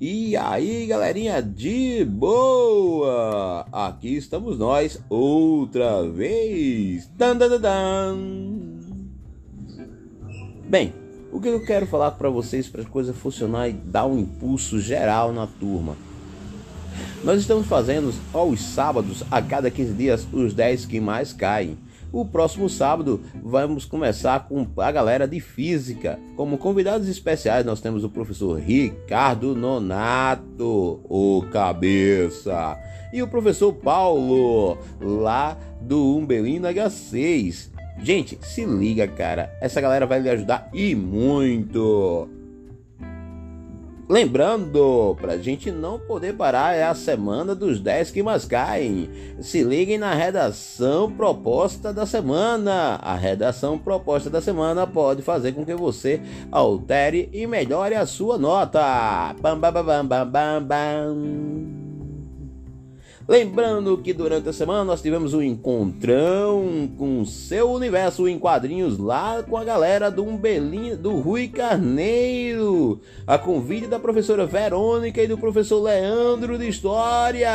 E aí, galerinha de boa! Aqui estamos nós outra vez. Dan, dan, dan, Bem, o que eu quero falar para vocês para a coisa funcionar e dar um impulso geral na turma? Nós estamos fazendo aos sábados, a cada 15 dias, os 10 que mais caem. O próximo sábado vamos começar com a galera de física. Como convidados especiais, nós temos o professor Ricardo Nonato, o cabeça, e o professor Paulo, lá do Umbelina H6. Gente, se liga, cara, essa galera vai lhe ajudar e muito. Lembrando, pra gente não poder parar, é a semana dos 10 que mais caem. Se liguem na redação proposta da semana. A redação proposta da semana pode fazer com que você altere e melhore a sua nota. Bam, bam, bam, bam, bam, bam. Lembrando que durante a semana nós tivemos um encontrão com seu universo em quadrinhos lá com a galera do Umbelinho, do Rui Carneiro, a convite da professora Verônica e do professor Leandro de História.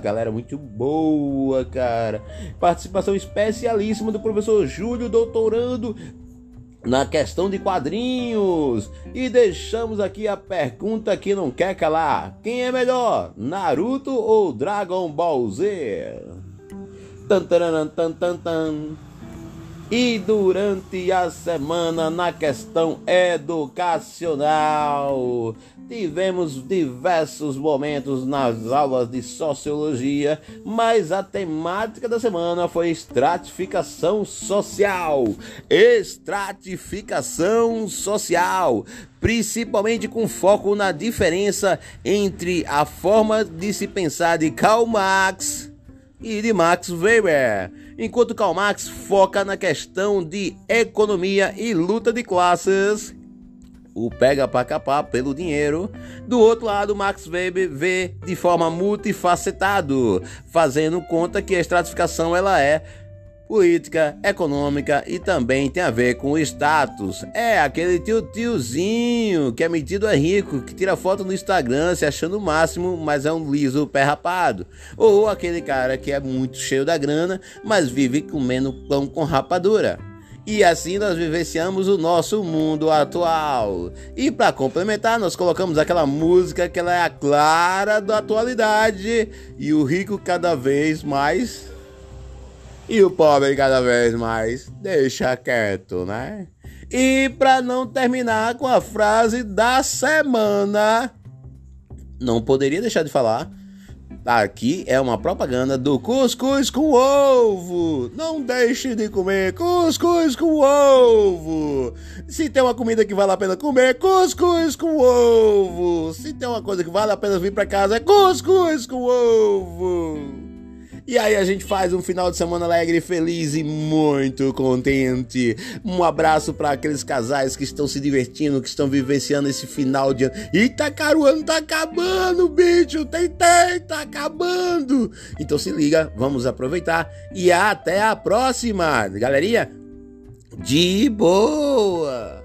Galera muito boa, cara. Participação especialíssima do professor Júlio Doutorando na questão de quadrinhos. E deixamos aqui a pergunta que não quer calar: quem é melhor, Naruto ou Dragon Ball Z? Tan, tan. E durante a semana, na questão educacional, tivemos diversos momentos nas aulas de sociologia, mas a temática da semana foi estratificação social. Estratificação social principalmente com foco na diferença entre a forma de se pensar de Karl Marx e de Max Weber, enquanto Karl Marx foca na questão de economia e luta de classes. O pega para capar pelo dinheiro. Do outro lado, Max Weber vê de forma multifacetado, fazendo conta que a estratificação ela é política, econômica e também tem a ver com o status. É aquele tio tiozinho que é metido a rico, que tira foto no Instagram se achando o máximo, mas é um liso pé rapado. Ou aquele cara que é muito cheio da grana, mas vive comendo pão com rapadura. E assim nós vivenciamos o nosso mundo atual. E para complementar, nós colocamos aquela música que ela é a clara da atualidade e o rico cada vez mais e o pobre cada vez mais deixa quieto, né? E para não terminar com a frase da semana, não poderia deixar de falar. Aqui é uma propaganda do cuscuz com ovo. Não deixe de comer cuscuz com ovo. Se tem uma comida que vale a pena comer, cuscuz com ovo. Se tem uma coisa que vale a pena vir para casa, é cuscuz com ovo. E aí a gente faz um final de semana alegre, feliz e muito contente. Um abraço para aqueles casais que estão se divertindo, que estão vivenciando esse final de ano. Eita, cara, o ano tá acabando, bicho. Tentei, tá acabando. Então se liga, vamos aproveitar e até a próxima, galerinha. De boa!